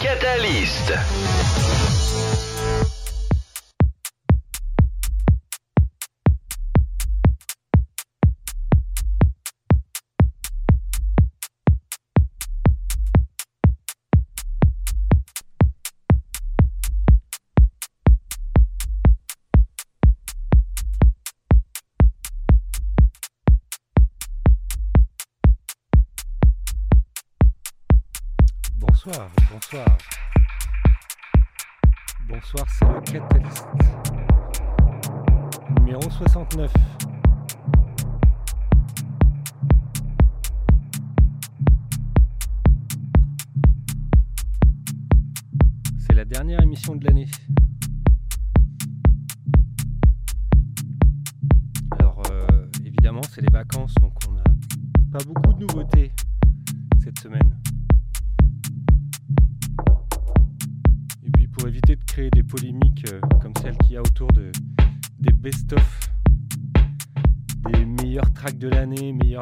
Catalyst.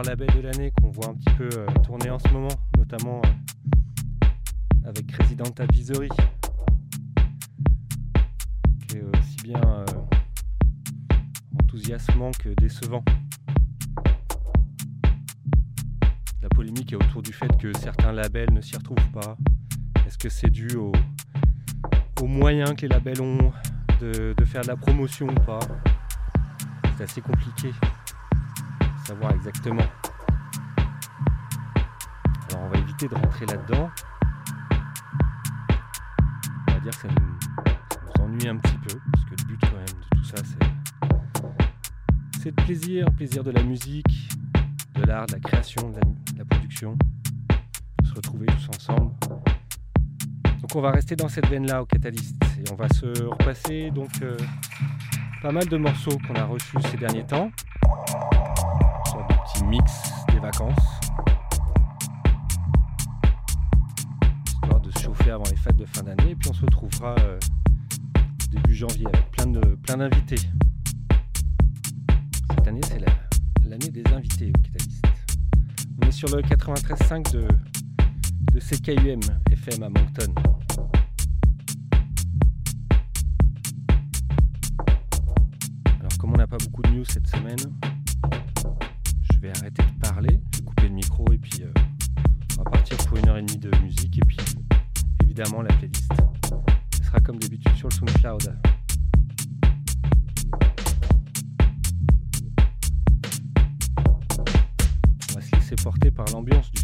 Labels de l'année qu'on voit un petit peu euh, tourner en ce moment, notamment euh, avec Resident Advisory, qui est aussi bien euh, enthousiasmant que décevant. La polémique est autour du fait que certains labels ne s'y retrouvent pas. Est-ce que c'est dû au, aux moyens que les labels ont de, faire de la promotion ou pas? C'est assez compliqué savoir exactement. Alors on va éviter de rentrer là-dedans. On va dire que ça nous, ennuie un petit peu, parce que le but quand même de tout ça c'est, c'est le plaisir, plaisir de la musique, de l'art, de la création, de la, de la production, de se retrouver tous ensemble. Donc on va rester dans cette veine-là au Catalyst et on va se repasser donc euh, pas mal de morceaux qu'on a reçus ces derniers temps. Mix des vacances. Histoire de se chauffer avant les fêtes de fin d'année et puis on se retrouvera euh, début janvier avec plein de plein d'invités. Cette année c'est la- l'année des invités au Catalyst. On est sur le 93.5 de, de CKUM FM à Moncton. Comme d'habitude sur le SoundCloud. On va se laisser porter par l'ambiance du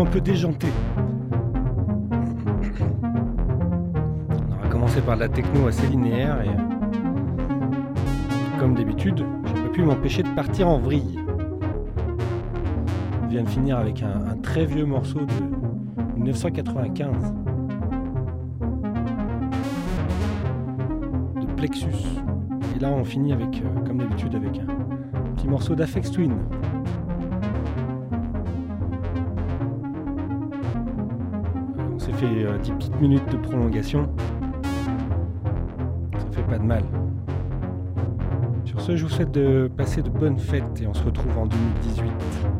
Un peu déjantée. On aura commencé par de la techno assez linéaire et comme d'habitude, j'ai pas pu m'empêcher de partir en vrille. On vient de finir avec un, un très vieux morceau de 1995 de Plexus. Et là, on finit avec, euh, comme d'habitude, avec un petit morceau d'Afex Twin. Fait euh, 10 petites minutes de prolongation. Ça fait pas de mal. Sur ce, je vous souhaite de passer de bonnes fêtes et on se retrouve en 2018.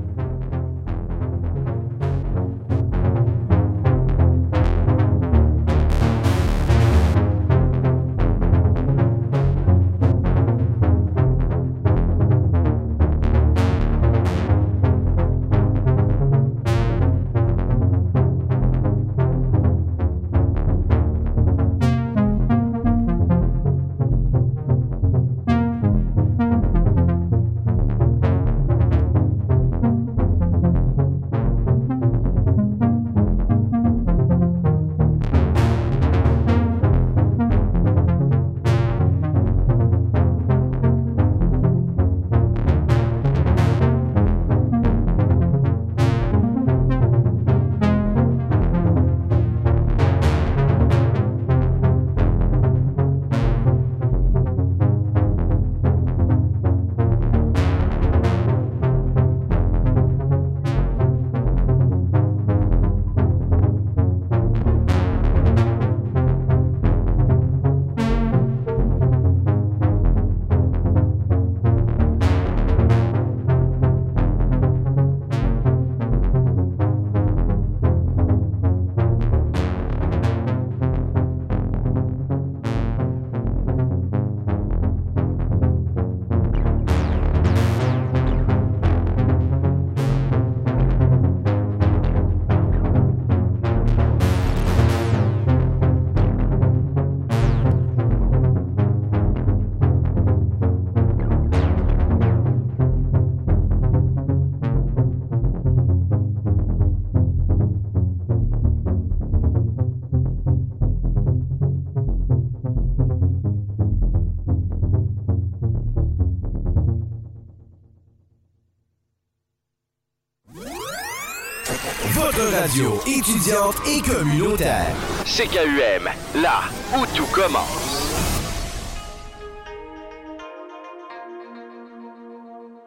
Étudiante et communautaire. CKUM, là où tout commence.